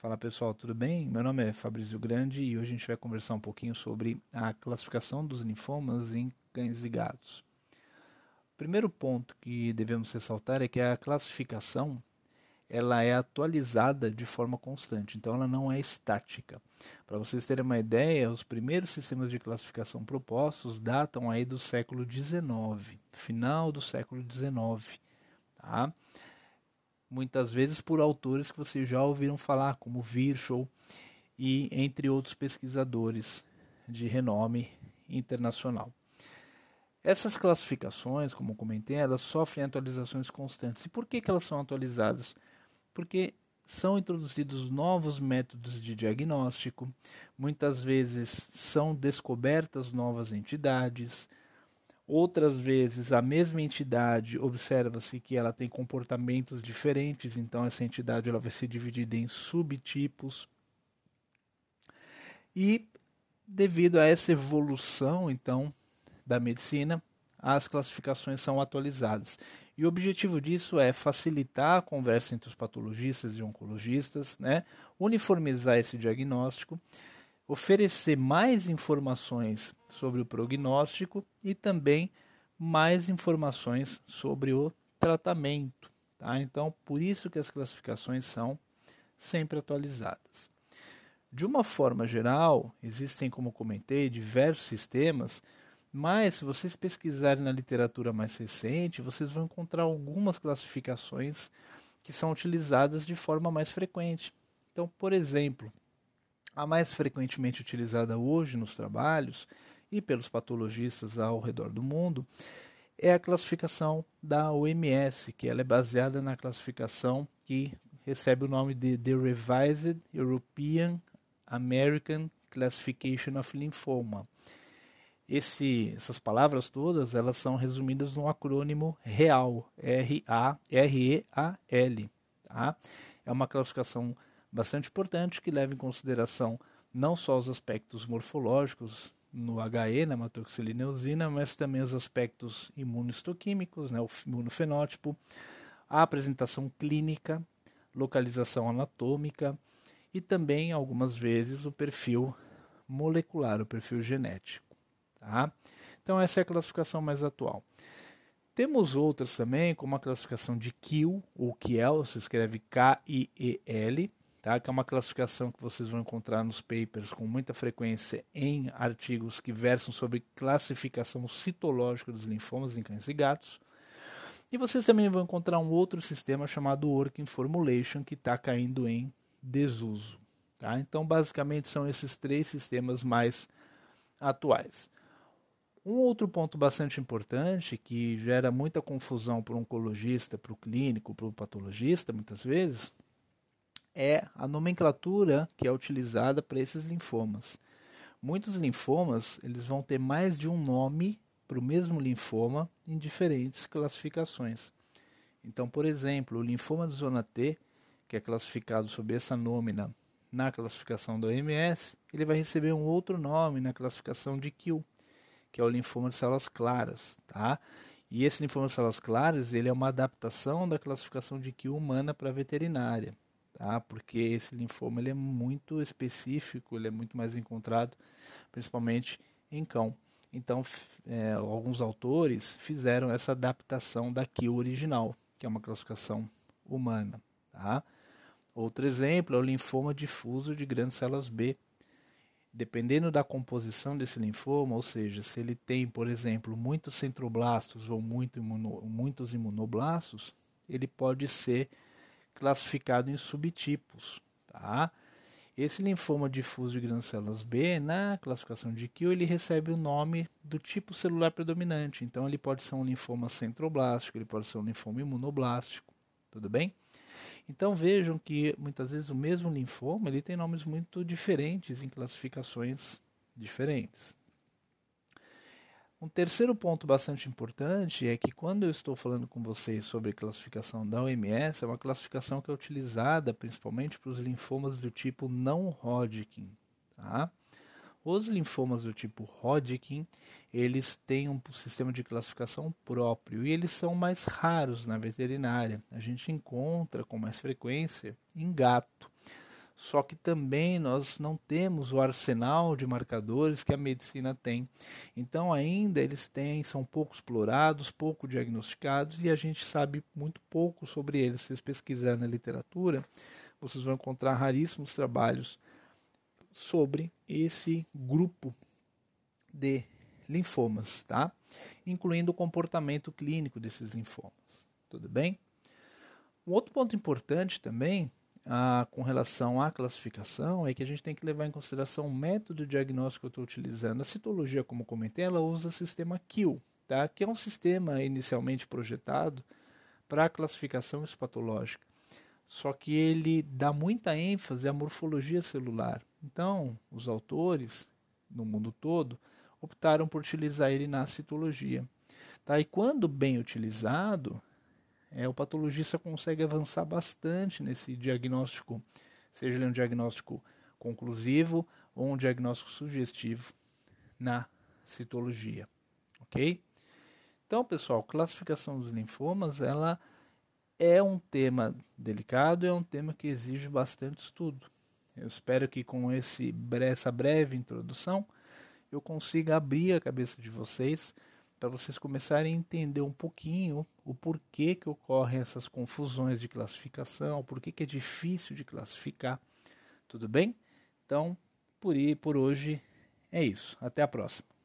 Fala pessoal, tudo bem? Meu nome é Fabrício Grande e hoje a gente vai conversar um pouquinho sobre a classificação dos linfomas em cães e gatos. O primeiro ponto que devemos ressaltar é que a classificação ela é atualizada de forma constante, então ela não é estática. Para vocês terem uma ideia, os primeiros sistemas de classificação propostos datam aí do século XIX, final do século XIX, tá? Muitas vezes por autores que vocês já ouviram falar, como Virchow e entre outros pesquisadores de renome internacional. Essas classificações, como comentei, elas sofrem atualizações constantes. E por que, que elas são atualizadas? Porque são introduzidos novos métodos de diagnóstico, muitas vezes são descobertas novas entidades, Outras vezes, a mesma entidade observa-se que ela tem comportamentos diferentes, então essa entidade ela vai ser dividida em subtipos. E devido a essa evolução, então, da medicina, as classificações são atualizadas. E o objetivo disso é facilitar a conversa entre os patologistas e oncologistas, né? uniformizar esse diagnóstico oferecer mais informações sobre o prognóstico e também mais informações sobre o tratamento. Tá? Então, por isso que as classificações são sempre atualizadas. De uma forma geral, existem, como comentei, diversos sistemas, mas se vocês pesquisarem na literatura mais recente, vocês vão encontrar algumas classificações que são utilizadas de forma mais frequente. Então, por exemplo, a mais frequentemente utilizada hoje nos trabalhos e pelos patologistas ao redor do mundo é a classificação da OMS, que ela é baseada na classificação que recebe o nome de The Revised European American Classification of Lymphoma. Esse, essas palavras todas elas são resumidas no acrônimo REAL, R-A-R-E-A-L. Tá? É uma classificação bastante importante que leva em consideração não só os aspectos morfológicos no HE, na hematoxilina eosina, mas também os aspectos imunohistoquímicos, né, o imunofenótipo, a apresentação clínica, localização anatômica e também, algumas vezes, o perfil molecular, o perfil genético. Tá? Então, essa é a classificação mais atual. Temos outras também, como a classificação de Kiel, ou Kiel, se escreve K-I-E-L, tá? que é uma classificação que vocês vão encontrar nos papers com muita frequência em artigos que versam sobre classificação citológica dos linfomas em cães e gatos. E vocês também vão encontrar um outro sistema chamado Working Formulation que está caindo em desuso. Tá? Então, basicamente, são esses três sistemas mais atuais. Um outro ponto bastante importante que gera muita confusão para o oncologista, para o clínico, para o patologista, muitas vezes, é a nomenclatura que é utilizada para esses linfomas. Muitos linfomas eles vão ter mais de um nome para o mesmo linfoma em diferentes classificações. Então, por exemplo, o linfoma de zona T, que é classificado sob essa nômina na classificação da OMS, ele vai receber um outro nome na classificação de Kiel, que é o linfoma de células claras, tá? E esse linfoma de células claras, ele é uma adaptação da classificação de Kiel humana para veterinária tá? porque esse linfoma ele é muito específico, ele é muito mais encontrado principalmente em cão. Então, é, alguns autores fizeram essa adaptação da original, que é uma classificação humana. Tá? Outro exemplo é o linfoma difuso de grandes células B. Dependendo da composição desse linfoma, ou seja, se ele tem, por exemplo, muitos centroblastos ou muito imuno, muitos imunoblastos, ele pode ser classificado em subtipos. Tá? Esse linfoma difuso de grandes células B, na classificação de Kiel, ele recebe o nome do tipo celular predominante. Então, ele pode ser um linfoma centroblástico, ele pode ser um linfoma imunoblástico. Tudo bem? Então, vejam que muitas vezes o mesmo linfoma ele tem nomes muito diferentes em classificações diferentes. Um terceiro ponto bastante importante é que quando eu estou falando com vocês sobre classificação da OMS, é uma classificação que é utilizada principalmente para os linfomas do tipo não Hodgkin. Tá? Os linfomas do tipo Hodgkin, eles têm um sistema de classificação próprio e eles são mais raros na veterinária. A gente encontra com mais frequência em gato. Só que também nós não temos o arsenal de marcadores que a medicina tem. Então ainda eles têm, são pouco explorados, pouco diagnosticados e a gente sabe muito pouco sobre eles. Se vocês pesquisarem na literatura, vocês vão encontrar raríssimos trabalhos sobre esse grupo de linfomas, tá? Incluindo o comportamento clínico desses linfomas. Tudo bem? Um outro ponto importante também ah, com relação à classificação é que a gente tem que levar em consideração o método diagnóstico que eu estou utilizando. A citologia, como comentei, ela usa o sistema KILL, tá? que é um sistema inicialmente projetado para a classificação histopatológica. Só que ele dá muita ênfase à morfologia celular. Então, os autores, no mundo todo, optaram por utilizar ele na citologia. Tá? E quando bem utilizado, é, o patologista consegue avançar bastante nesse diagnóstico, seja ele um diagnóstico conclusivo ou um diagnóstico sugestivo na citologia, ok? Então, pessoal, classificação dos linfomas, ela é um tema delicado, é um tema que exige bastante estudo. Eu espero que com esse, essa breve introdução eu consiga abrir a cabeça de vocês para vocês começarem a entender um pouquinho o porquê que ocorrem essas confusões de classificação, por que é difícil de classificar. Tudo bem? Então, por, por hoje é isso. Até a próxima.